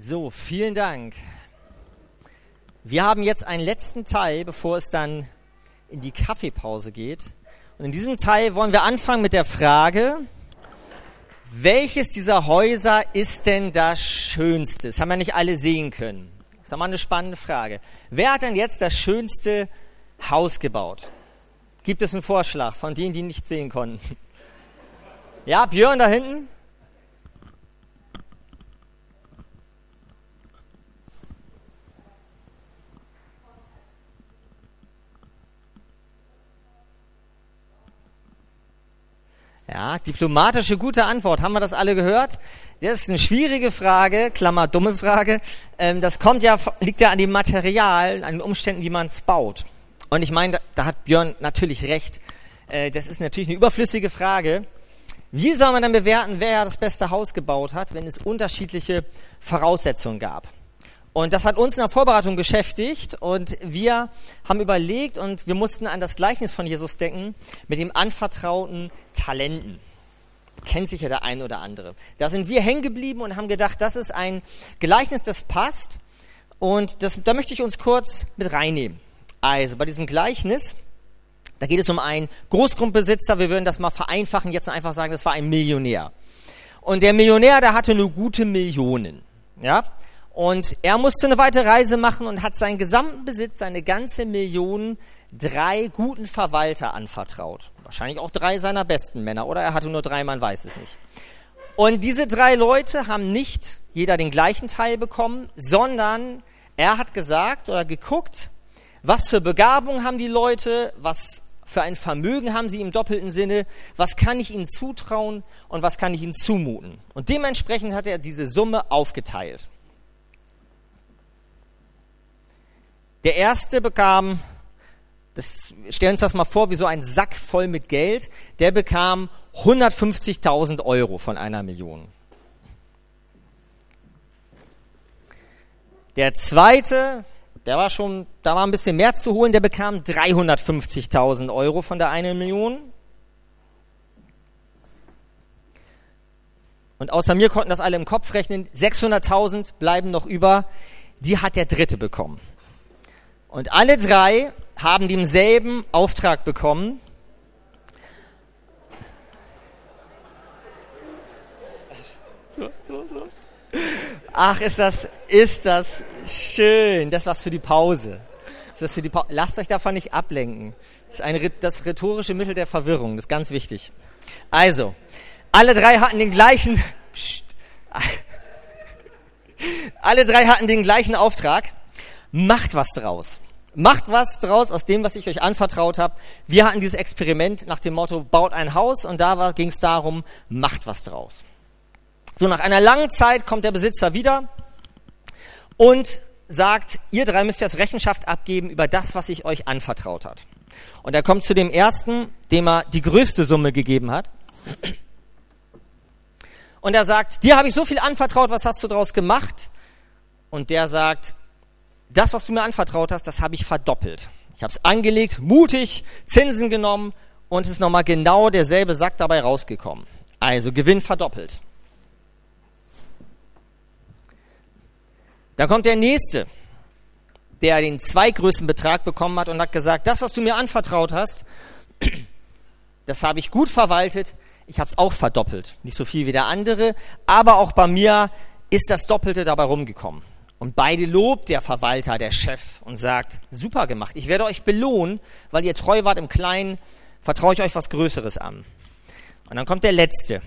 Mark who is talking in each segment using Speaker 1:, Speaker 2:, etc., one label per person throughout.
Speaker 1: So, vielen Dank. Wir haben jetzt einen letzten Teil, bevor es dann in die Kaffeepause geht. Und in diesem Teil wollen wir anfangen mit der Frage, welches dieser Häuser ist denn das schönste? Das haben wir nicht alle sehen können. Das ist mal eine spannende Frage. Wer hat denn jetzt das schönste Haus gebaut? Gibt es einen Vorschlag von denen, die nicht sehen konnten? Ja, Björn da hinten? Ja, diplomatische gute Antwort. Haben wir das alle gehört? Das ist eine schwierige Frage, Klammer dumme Frage. Ähm, das kommt ja, liegt ja an dem Material, an den Umständen, wie man es baut. Und ich meine, da, hat Björn natürlich recht. Äh, das ist natürlich eine überflüssige Frage. Wie soll man dann bewerten, wer das beste Haus gebaut hat, wenn es unterschiedliche Voraussetzungen gab? Und das hat uns in der Vorbereitung beschäftigt und wir haben überlegt und wir mussten an das Gleichnis von Jesus denken mit dem anvertrauten Talenten. Kennt sicher der eine oder andere. Da sind wir hängen geblieben und haben gedacht, das ist ein Gleichnis, das passt. Und das, da möchte ich uns kurz mit reinnehmen. Also bei diesem Gleichnis, da geht es um einen Großgrundbesitzer. Wir würden das mal vereinfachen, jetzt einfach sagen, das war ein Millionär. Und der Millionär, der hatte nur gute Millionen. Ja, und er musste eine weite Reise machen und hat seinen gesamten Besitz, seine ganze Million, drei guten Verwalter anvertraut. Wahrscheinlich auch drei seiner besten Männer, oder er hatte nur drei, man weiß es nicht. Und diese drei Leute haben nicht jeder den gleichen Teil bekommen, sondern er hat gesagt oder geguckt, was für Begabung haben die Leute, was für ein Vermögen haben sie im doppelten Sinne, was kann ich ihnen zutrauen und was kann ich ihnen zumuten. Und dementsprechend hat er diese Summe aufgeteilt. Der erste bekam, das, stellen uns das mal vor, wie so ein Sack voll mit Geld, der bekam 150.000 Euro von einer Million. Der zweite, der war schon, da war ein bisschen mehr zu holen, der bekam 350.000 Euro von der einen Million. Und außer mir konnten das alle im Kopf rechnen. 600.000 bleiben noch über. Die hat der dritte bekommen. Und alle drei haben denselben Auftrag bekommen. Ach, ist das, ist das schön. Das war's für die Pause. Das für die pa Lasst euch davon nicht ablenken. Das ist ein, das rhetorische Mittel der Verwirrung. Das ist ganz wichtig. Also, alle drei hatten den gleichen, pst, alle drei hatten den gleichen Auftrag. Macht was draus. Macht was draus aus dem, was ich euch anvertraut habe. Wir hatten dieses Experiment nach dem Motto, baut ein Haus und da ging es darum, macht was draus. So, nach einer langen Zeit kommt der Besitzer wieder und sagt, ihr drei müsst jetzt Rechenschaft abgeben über das, was ich euch anvertraut hat. Und er kommt zu dem ersten, dem er die größte Summe gegeben hat. Und er sagt, dir habe ich so viel anvertraut, was hast du daraus gemacht? Und der sagt, das, was du mir anvertraut hast, das habe ich verdoppelt. Ich habe es angelegt, mutig, Zinsen genommen und es ist nochmal genau derselbe Sack dabei rausgekommen. Also Gewinn verdoppelt. Da kommt der nächste, der den zweitgrößten Betrag bekommen hat und hat gesagt, das, was du mir anvertraut hast, das habe ich gut verwaltet, ich habe es auch verdoppelt. Nicht so viel wie der andere, aber auch bei mir ist das Doppelte dabei rumgekommen. Und beide lobt der Verwalter, der Chef und sagt, super gemacht, ich werde euch belohnen, weil ihr treu wart im Kleinen, vertraue ich euch was Größeres an. Und dann kommt der Letzte.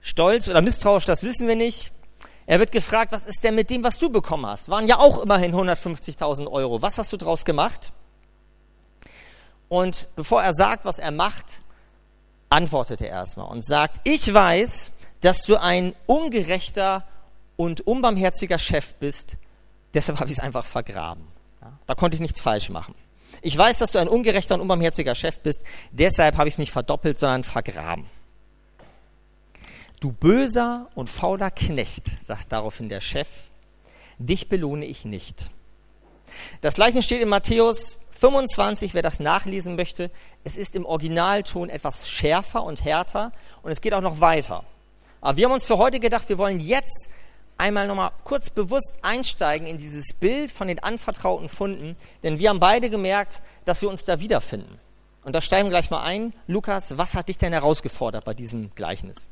Speaker 1: Stolz oder misstrauisch, das wissen wir nicht. Er wird gefragt, was ist denn mit dem, was du bekommen hast? Waren ja auch immerhin 150.000 Euro. Was hast du draus gemacht? Und bevor er sagt, was er macht, antwortet er erstmal und sagt, ich weiß, dass du ein ungerechter und unbarmherziger Chef bist, deshalb habe ich es einfach vergraben. Da konnte ich nichts falsch machen. Ich weiß, dass du ein ungerechter und unbarmherziger Chef bist, deshalb habe ich es nicht verdoppelt, sondern vergraben. Du böser und fauler Knecht, sagt daraufhin der Chef, dich belohne ich nicht. Das gleiche steht in Matthäus 25, wer das nachlesen möchte. Es ist im Originalton etwas schärfer und härter und es geht auch noch weiter. Aber wir haben uns für heute gedacht, wir wollen jetzt einmal nochmal kurz bewusst einsteigen in dieses Bild von den anvertrauten Funden, denn wir haben beide gemerkt, dass wir uns da wiederfinden. Und da steigen wir gleich mal ein. Lukas, was hat dich denn herausgefordert bei diesem Gleichnis?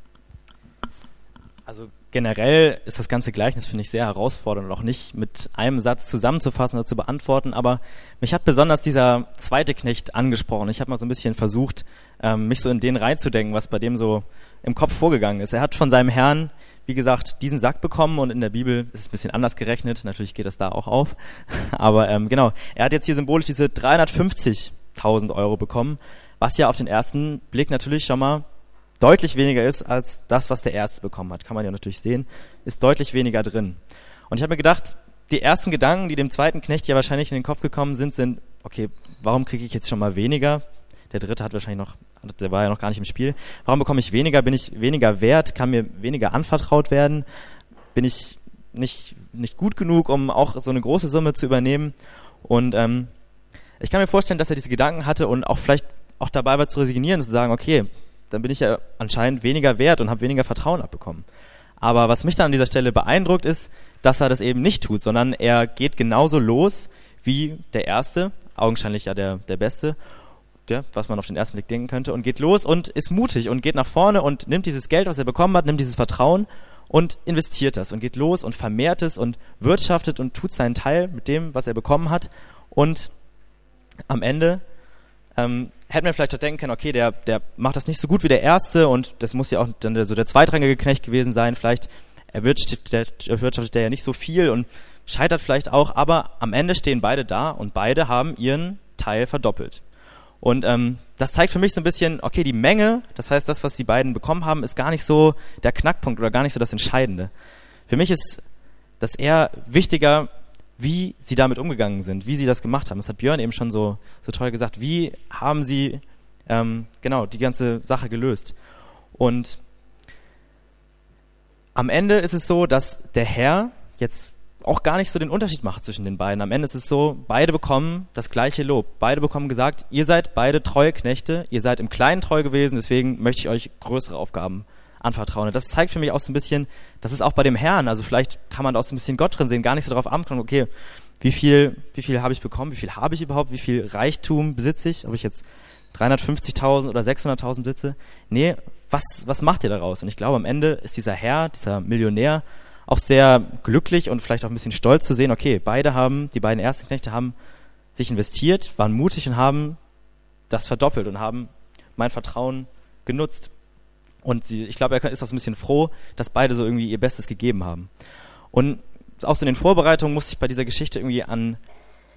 Speaker 2: Also generell ist das ganze Gleichnis, finde ich, sehr herausfordernd und auch nicht mit einem Satz zusammenzufassen oder zu beantworten. Aber mich hat besonders dieser zweite Knecht angesprochen. Ich habe mal so ein bisschen versucht, ähm, mich so in den reinzudenken, was bei dem so im Kopf vorgegangen ist. Er hat von seinem Herrn, wie gesagt, diesen Sack bekommen und in der Bibel ist es ein bisschen anders gerechnet. Natürlich geht das da auch auf. Aber ähm, genau, er hat jetzt hier symbolisch diese 350.000 Euro bekommen, was ja auf den ersten Blick natürlich schon mal deutlich weniger ist als das, was der Erste bekommen hat. Kann man ja natürlich sehen, ist deutlich weniger drin. Und ich habe mir gedacht, die ersten Gedanken, die dem zweiten Knecht ja wahrscheinlich in den Kopf gekommen sind, sind, okay, warum kriege ich jetzt schon mal weniger? Der dritte hat wahrscheinlich noch, der war ja noch gar nicht im Spiel. Warum bekomme ich weniger? Bin ich weniger wert? Kann mir weniger anvertraut werden? Bin ich nicht, nicht gut genug, um auch so eine große Summe zu übernehmen? Und ähm, ich kann mir vorstellen, dass er diese Gedanken hatte und auch vielleicht auch dabei war zu resignieren und zu sagen, okay, dann bin ich ja anscheinend weniger wert und habe weniger Vertrauen abbekommen. Aber was mich dann an dieser Stelle beeindruckt ist, dass er das eben nicht tut, sondern er geht genauso los wie der Erste, augenscheinlich ja der, der Beste, der, was man auf den ersten Blick denken könnte, und geht los und ist mutig und geht nach vorne und nimmt dieses Geld, was er bekommen hat, nimmt dieses Vertrauen und investiert das und geht los und vermehrt es und wirtschaftet und tut seinen Teil mit dem, was er bekommen hat. Und am Ende ähm, hätte man vielleicht auch denken können, okay, der, der macht das nicht so gut wie der Erste und das muss ja auch dann so der zweitrangige Knecht gewesen sein. Vielleicht erwirtschaftet, erwirtschaftet der ja nicht so viel und scheitert vielleicht auch, aber am Ende stehen beide da und beide haben ihren Teil verdoppelt. Und ähm, das zeigt für mich so ein bisschen, okay, die Menge, das heißt, das, was die beiden bekommen haben, ist gar nicht so der Knackpunkt oder gar nicht so das Entscheidende. Für mich ist das eher wichtiger, wie sie damit umgegangen sind, wie sie das gemacht haben. Das hat Björn eben schon so, so toll gesagt. Wie haben sie ähm, genau die ganze Sache gelöst? Und am Ende ist es so, dass der Herr jetzt auch gar nicht so den Unterschied macht zwischen den beiden. Am Ende ist es so, beide bekommen das gleiche Lob. Beide bekommen gesagt, ihr seid beide treue Knechte, ihr seid im Kleinen treu gewesen, deswegen möchte ich euch größere Aufgaben anvertrauen. Und das zeigt für mich auch so ein bisschen, das ist auch bei dem Herrn, also vielleicht kann man da auch so ein bisschen Gott drin sehen, gar nicht so darauf ankommen, okay, wie viel, wie viel habe ich bekommen, wie viel habe ich überhaupt, wie viel Reichtum besitze ich, ob ich jetzt 350.000 oder 600.000 besitze. Nee, was, was macht ihr daraus? Und ich glaube, am Ende ist dieser Herr, dieser Millionär, auch sehr glücklich und vielleicht auch ein bisschen stolz zu sehen, okay, beide haben, die beiden ersten Knechte haben sich investiert, waren mutig und haben das verdoppelt und haben mein Vertrauen genutzt. Und sie, ich glaube, er ist auch ein bisschen froh, dass beide so irgendwie ihr Bestes gegeben haben. Und auch so in den Vorbereitungen musste ich bei dieser Geschichte irgendwie an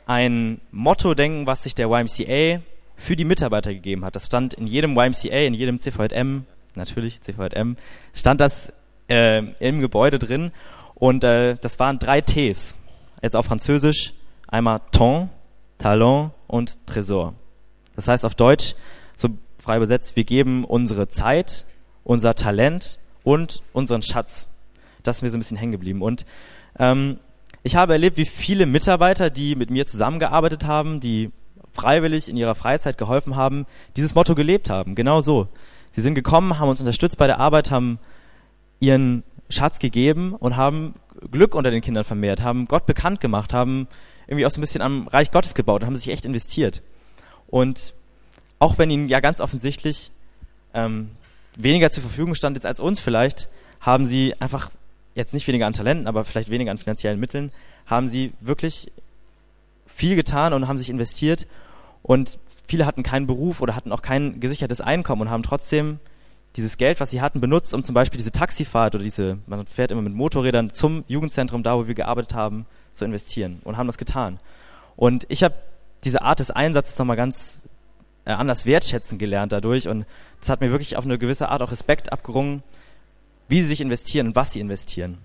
Speaker 2: ein Motto denken, was sich der YMCA für die Mitarbeiter gegeben hat. Das stand in jedem YMCA, in jedem CVM, natürlich CVM, stand das äh, im Gebäude drin. Und äh, das waren drei Ts. Jetzt auf Französisch einmal Ton, Talent und Tresor. Das heißt auf Deutsch, so frei übersetzt, wir geben unsere Zeit, unser Talent und unseren Schatz. Das ist mir so ein bisschen hängen geblieben. Und ähm, ich habe erlebt, wie viele Mitarbeiter, die mit mir zusammengearbeitet haben, die freiwillig in ihrer Freizeit geholfen haben, dieses Motto gelebt haben. Genau so. Sie sind gekommen, haben uns unterstützt bei der Arbeit, haben ihren Schatz gegeben und haben Glück unter den Kindern vermehrt, haben Gott bekannt gemacht, haben irgendwie auch so ein bisschen am Reich Gottes gebaut und haben sich echt investiert. Und auch wenn ihnen ja ganz offensichtlich ähm, weniger zur Verfügung stand jetzt als uns vielleicht, haben sie einfach jetzt nicht weniger an Talenten, aber vielleicht weniger an finanziellen Mitteln, haben sie wirklich viel getan und haben sich investiert und viele hatten keinen Beruf oder hatten auch kein gesichertes Einkommen und haben trotzdem dieses Geld, was sie hatten, benutzt, um zum Beispiel diese Taxifahrt oder diese, man fährt immer mit Motorrädern zum Jugendzentrum, da wo wir gearbeitet haben, zu investieren und haben das getan. Und ich habe diese Art des Einsatzes nochmal ganz äh, anders wertschätzen gelernt dadurch und das hat mir wirklich auf eine gewisse Art auch Respekt abgerungen, wie sie sich investieren und was sie investieren.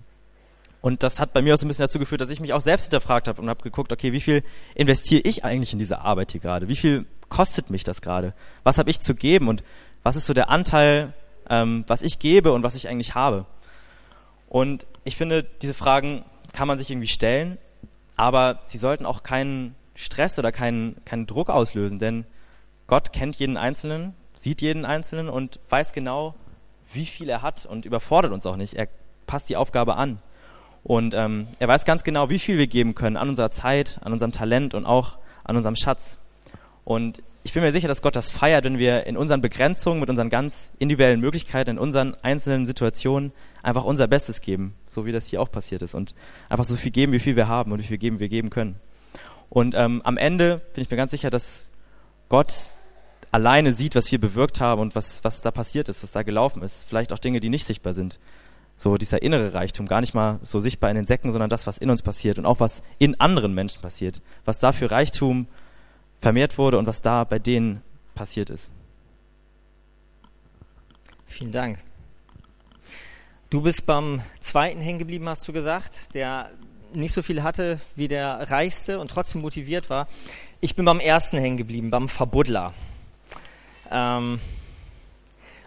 Speaker 2: Und das hat bei mir auch so ein bisschen dazu geführt, dass ich mich auch selbst hinterfragt habe und habe geguckt, okay, wie viel investiere ich eigentlich in diese Arbeit hier gerade? Wie viel kostet mich das gerade? Was habe ich zu geben und was ist so der Anteil, ähm, was ich gebe und was ich eigentlich habe? Und ich finde, diese Fragen kann man sich irgendwie stellen, aber sie sollten auch keinen Stress oder keinen, keinen Druck auslösen, denn Gott kennt jeden Einzelnen, sieht jeden Einzelnen und weiß genau, wie viel er hat und überfordert uns auch nicht. Er passt die Aufgabe an. Und ähm, er weiß ganz genau, wie viel wir geben können an unserer Zeit, an unserem Talent und auch an unserem Schatz. Und ich bin mir sicher, dass Gott das feiert, wenn wir in unseren Begrenzungen, mit unseren ganz individuellen Möglichkeiten, in unseren einzelnen Situationen einfach unser Bestes geben, so wie das hier auch passiert ist. Und einfach so viel geben, wie viel wir haben und wie viel geben wir geben können. Und ähm, am Ende bin ich mir ganz sicher, dass Gott alleine sieht, was wir bewirkt haben und was, was da passiert ist, was da gelaufen ist. Vielleicht auch Dinge, die nicht sichtbar sind. So dieser innere Reichtum, gar nicht mal so sichtbar in den Säcken, sondern das, was in uns passiert und auch was in anderen Menschen passiert. Was da für Reichtum vermehrt wurde und was da bei denen passiert ist.
Speaker 1: Vielen Dank. Du bist beim zweiten hängen geblieben, hast du gesagt, der nicht so viel hatte wie der Reichste und trotzdem motiviert war. Ich bin beim ersten hängen geblieben, beim Verbuddler. Ähm,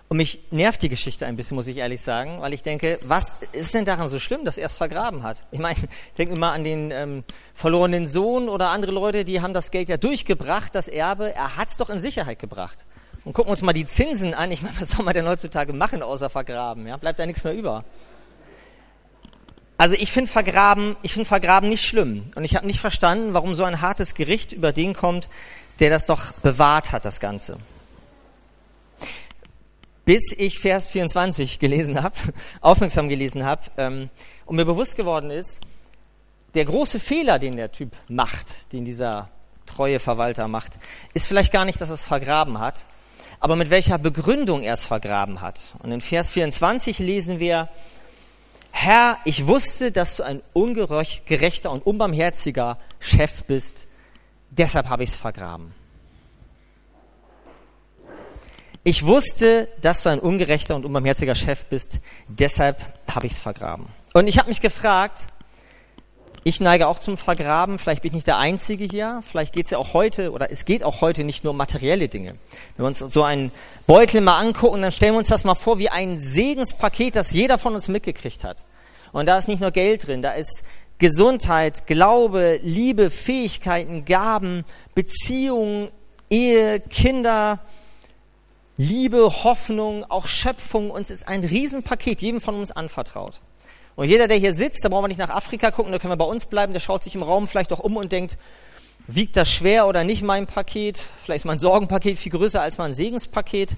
Speaker 1: und mich nervt die Geschichte ein bisschen, muss ich ehrlich sagen, weil ich denke, was ist denn daran so schlimm, dass er es vergraben hat? Ich meine, denken wir mal an den ähm, verlorenen Sohn oder andere Leute, die haben das Geld ja durchgebracht, das Erbe, er hat es doch in Sicherheit gebracht. Und gucken uns mal die Zinsen an. Ich meine, was soll man denn heutzutage machen, außer vergraben? Ja? Bleibt da nichts mehr über. Also ich finde Vergraben, ich finde Vergraben nicht schlimm. Und ich habe nicht verstanden, warum so ein hartes Gericht über den kommt, der das doch bewahrt hat, das Ganze bis ich Vers 24 gelesen habe, aufmerksam gelesen habe ähm, und mir bewusst geworden ist, der große Fehler, den der Typ macht, den dieser treue Verwalter macht, ist vielleicht gar nicht, dass er es vergraben hat, aber mit welcher Begründung er es vergraben hat. Und in Vers 24 lesen wir, Herr, ich wusste, dass du ein ungerechter und unbarmherziger Chef bist, deshalb habe ich es vergraben. Ich wusste, dass du ein ungerechter und unbarmherziger Chef bist, deshalb habe ich es vergraben. Und ich habe mich gefragt, ich neige auch zum Vergraben, vielleicht bin ich nicht der Einzige hier, vielleicht geht es ja auch heute, oder es geht auch heute nicht nur um materielle Dinge. Wenn wir uns so einen Beutel mal angucken, dann stellen wir uns das mal vor wie ein Segenspaket, das jeder von uns mitgekriegt hat. Und da ist nicht nur Geld drin, da ist Gesundheit, Glaube, Liebe, Fähigkeiten, Gaben, Beziehungen, Ehe, Kinder, Liebe, Hoffnung, auch Schöpfung, uns ist ein Riesenpaket jedem von uns anvertraut. Und jeder, der hier sitzt, da brauchen wir nicht nach Afrika gucken, da können wir bei uns bleiben, der schaut sich im Raum vielleicht auch um und denkt, wiegt das schwer oder nicht mein Paket? Vielleicht ist mein Sorgenpaket viel größer als mein Segenspaket.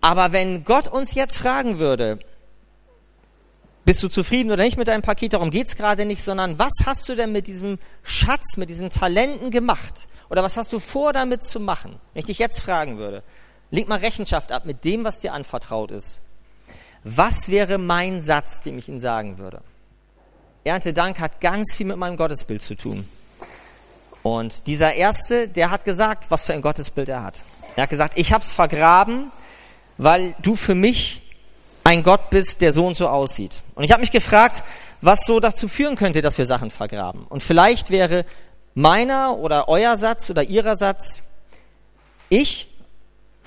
Speaker 1: Aber wenn Gott uns jetzt fragen würde, bist du zufrieden oder nicht mit deinem Paket? Darum geht's gerade nicht, sondern was hast du denn mit diesem Schatz, mit diesen Talenten gemacht? Oder was hast du vor, damit zu machen? Wenn ich dich jetzt fragen würde, Leg mal Rechenschaft ab mit dem, was dir anvertraut ist. Was wäre mein Satz, den ich Ihnen sagen würde? Erntedank hat ganz viel mit meinem Gottesbild zu tun. Und dieser Erste, der hat gesagt, was für ein Gottesbild er hat. Er hat gesagt, ich habe es vergraben, weil du für mich ein Gott bist, der so und so aussieht. Und ich habe mich gefragt, was so dazu führen könnte, dass wir Sachen vergraben. Und vielleicht wäre meiner oder euer Satz oder ihrer Satz, ich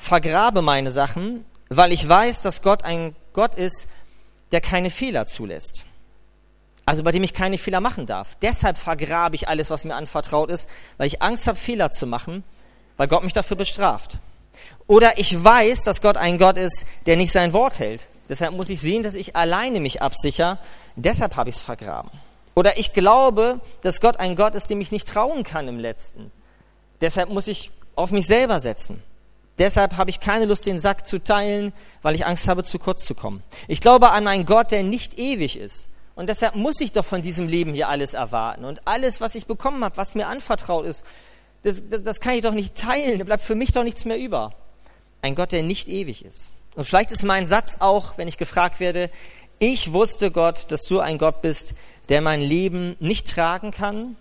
Speaker 1: vergrabe meine Sachen, weil ich weiß, dass Gott ein Gott ist, der keine Fehler zulässt. Also bei dem ich keine Fehler machen darf. Deshalb vergrabe ich alles, was mir anvertraut ist, weil ich Angst habe, Fehler zu machen, weil Gott mich dafür bestraft. Oder ich weiß, dass Gott ein Gott ist, der nicht sein Wort hält. Deshalb muss ich sehen, dass ich alleine mich absichere. Deshalb habe ich es vergraben. Oder ich glaube, dass Gott ein Gott ist, dem ich nicht trauen kann im letzten. Deshalb muss ich auf mich selber setzen. Deshalb habe ich keine Lust, den Sack zu teilen, weil ich Angst habe, zu kurz zu kommen. Ich glaube an einen Gott, der nicht ewig ist. Und deshalb muss ich doch von diesem Leben hier alles erwarten. Und alles, was ich bekommen habe, was mir anvertraut ist, das, das, das kann ich doch nicht teilen. Da bleibt für mich doch nichts mehr über. Ein Gott, der nicht ewig ist. Und vielleicht ist mein Satz auch, wenn ich gefragt werde, ich wusste Gott, dass du ein Gott bist, der mein Leben nicht tragen kann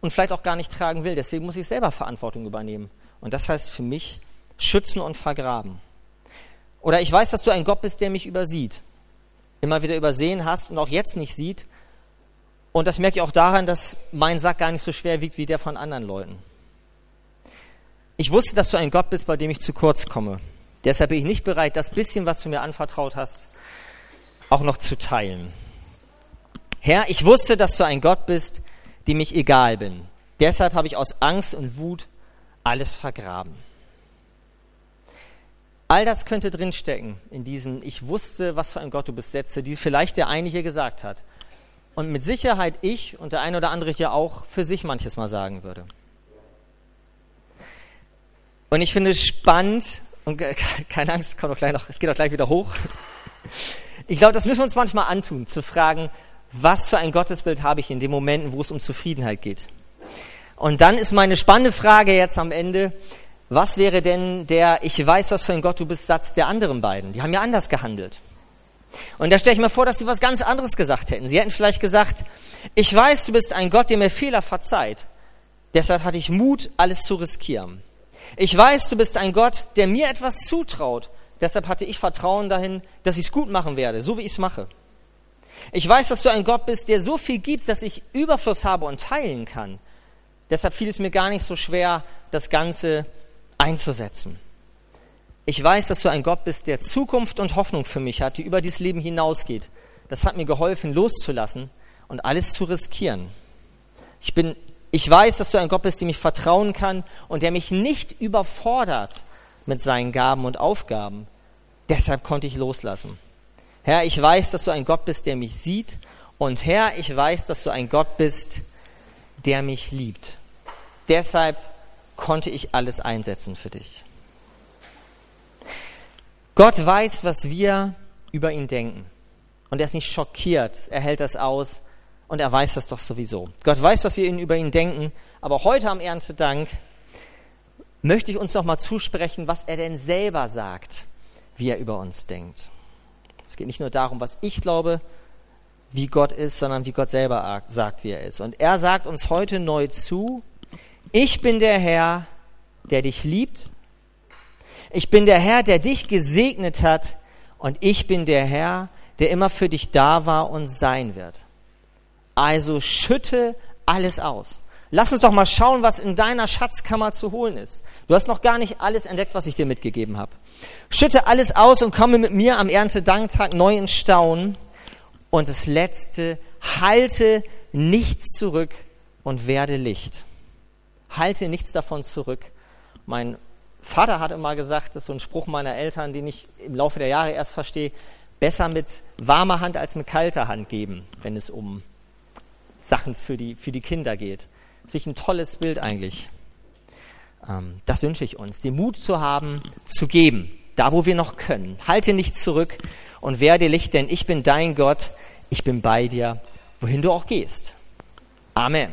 Speaker 1: und vielleicht auch gar nicht tragen will. Deswegen muss ich selber Verantwortung übernehmen. Und das heißt für mich, schützen und vergraben. Oder ich weiß, dass du ein Gott bist, der mich übersieht, immer wieder übersehen hast und auch jetzt nicht sieht. Und das merke ich auch daran, dass mein Sack gar nicht so schwer wiegt wie der von anderen Leuten. Ich wusste, dass du ein Gott bist, bei dem ich zu kurz komme. Deshalb bin ich nicht bereit, das bisschen, was du mir anvertraut hast, auch noch zu teilen. Herr, ich wusste, dass du ein Gott bist, dem ich egal bin. Deshalb habe ich aus Angst und Wut alles vergraben. All das könnte drinstecken in diesen Ich wusste, was für ein Gott du bist Sätze, die vielleicht der eine hier gesagt hat. und mit Sicherheit ich und der eine oder andere hier auch für sich manches Mal sagen würde. Und ich finde es spannend, und keine Angst, kommt doch gleich noch, es geht doch gleich wieder hoch. Ich glaube, das müssen wir uns manchmal antun, zu fragen, was für ein Gottesbild habe ich in den Momenten, wo es um Zufriedenheit geht. Und dann ist meine spannende Frage jetzt am Ende, was wäre denn der Ich weiß, was für ein Gott du bist Satz der anderen beiden? Die haben ja anders gehandelt. Und da stelle ich mir vor, dass sie was ganz anderes gesagt hätten. Sie hätten vielleicht gesagt, ich weiß, du bist ein Gott, der mir Fehler verzeiht. Deshalb hatte ich Mut, alles zu riskieren. Ich weiß, du bist ein Gott, der mir etwas zutraut. Deshalb hatte ich Vertrauen dahin, dass ich es gut machen werde, so wie ich es mache. Ich weiß, dass du ein Gott bist, der so viel gibt, dass ich Überfluss habe und teilen kann. Deshalb fiel es mir gar nicht so schwer, das Ganze einzusetzen. Ich weiß, dass du ein Gott bist, der Zukunft und Hoffnung für mich hat, die über dieses Leben hinausgeht. Das hat mir geholfen, loszulassen und alles zu riskieren. Ich bin, ich weiß, dass du ein Gott bist, dem ich vertrauen kann und der mich nicht überfordert mit seinen Gaben und Aufgaben. Deshalb konnte ich loslassen. Herr, ich weiß, dass du ein Gott bist, der mich sieht. Und Herr, ich weiß, dass du ein Gott bist, der mich liebt. Deshalb konnte ich alles einsetzen für dich. Gott weiß, was wir über ihn denken. Und er ist nicht schockiert. Er hält das aus und er weiß das doch sowieso. Gott weiß, was wir über ihn denken. Aber heute am Erntedank möchte ich uns noch mal zusprechen, was er denn selber sagt, wie er über uns denkt. Es geht nicht nur darum, was ich glaube, wie Gott ist, sondern wie Gott selber sagt, wie er ist. Und er sagt uns heute neu zu, ich bin der Herr, der dich liebt. Ich bin der Herr, der dich gesegnet hat. Und ich bin der Herr, der immer für dich da war und sein wird. Also schütte alles aus. Lass uns doch mal schauen, was in deiner Schatzkammer zu holen ist. Du hast noch gar nicht alles entdeckt, was ich dir mitgegeben habe. Schütte alles aus und komme mit mir am Erntedanktag neu in Staunen. Und das Letzte, halte nichts zurück und werde Licht halte nichts davon zurück. Mein Vater hat immer gesagt, das ist so ein Spruch meiner Eltern, den ich im Laufe der Jahre erst verstehe, besser mit warmer Hand als mit kalter Hand geben, wenn es um Sachen für die, für die Kinder geht. Das ist ein tolles Bild eigentlich. Ähm, das wünsche ich uns, den Mut zu haben, zu geben, da wo wir noch können. Halte nicht zurück und werde Licht, denn ich bin dein Gott, ich bin bei dir, wohin du auch gehst. Amen.